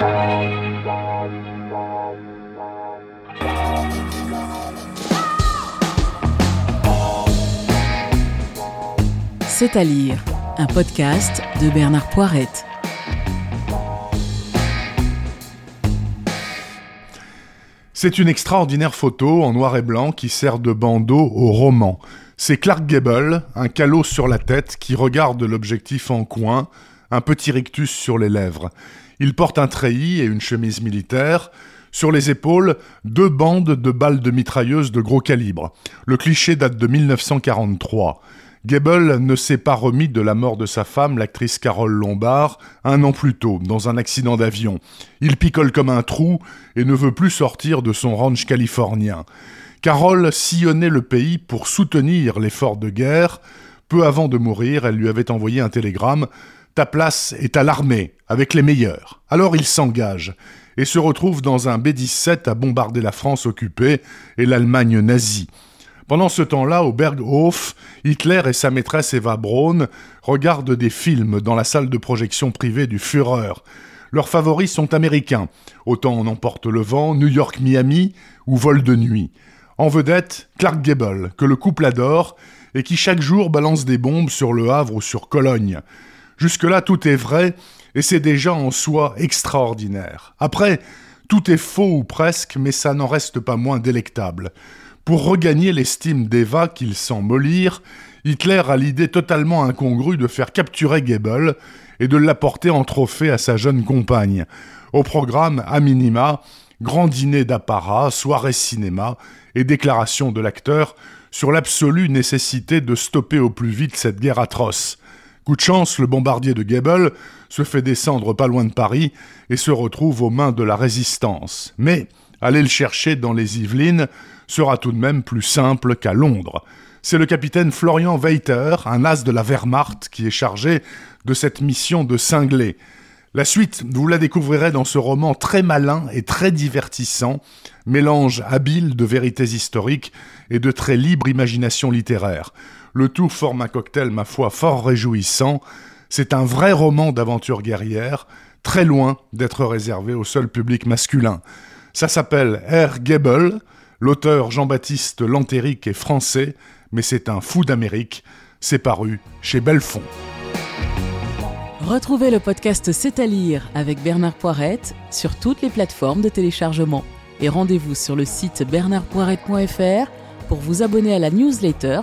C'est à lire, un podcast de Bernard Poirette. C'est une extraordinaire photo en noir et blanc qui sert de bandeau au roman. C'est Clark Gable, un calot sur la tête, qui regarde l'objectif en coin, un petit rictus sur les lèvres. Il porte un treillis et une chemise militaire. Sur les épaules, deux bandes de balles de mitrailleuses de gros calibre. Le cliché date de 1943. Gable ne s'est pas remis de la mort de sa femme, l'actrice Carole Lombard, un an plus tôt, dans un accident d'avion. Il picole comme un trou et ne veut plus sortir de son ranch californien. Carole sillonnait le pays pour soutenir l'effort de guerre. Peu avant de mourir, elle lui avait envoyé un télégramme Ta place est à l'armée, avec les meilleurs. Alors il s'engage et se retrouve dans un B-17 à bombarder la France occupée et l'Allemagne nazie. Pendant ce temps-là, au Berghof, Hitler et sa maîtresse Eva Braun regardent des films dans la salle de projection privée du Führer. Leurs favoris sont américains. Autant en emporte le vent, New York-Miami ou Vol de nuit. En vedette, Clark Gable, que le couple adore et qui chaque jour balance des bombes sur Le Havre ou sur Cologne. Jusque-là, tout est vrai et c'est déjà en soi extraordinaire. Après, tout est faux ou presque, mais ça n'en reste pas moins délectable. Pour regagner l'estime d'Eva qu'il sent mollir, Hitler a l'idée totalement incongrue de faire capturer Goebbels et de l'apporter en trophée à sa jeune compagne. Au programme, à minima, grand dîner d'apparat, soirée cinéma et déclaration de l'acteur sur l'absolue nécessité de stopper au plus vite cette guerre atroce. Coup de chance, le bombardier de Goebbels se fait descendre pas loin de Paris et se retrouve aux mains de la résistance. Mais aller le chercher dans les Yvelines sera tout de même plus simple qu'à Londres. C'est le capitaine Florian Weiter, un as de la Wehrmacht, qui est chargé de cette mission de cingler. La suite, vous la découvrirez dans ce roman très malin et très divertissant, mélange habile de vérités historiques et de très libre imagination littéraire. Le tout forme un cocktail, ma foi, fort réjouissant. C'est un vrai roman d'aventure guerrière, très loin d'être réservé au seul public masculin. Ça s'appelle Herr Gebel. L'auteur Jean-Baptiste Lantéric est français, mais c'est un fou d'Amérique. C'est paru chez Belfond. Retrouvez le podcast C'est à lire avec Bernard Poirette sur toutes les plateformes de téléchargement. Et rendez-vous sur le site bernardpoirette.fr pour vous abonner à la newsletter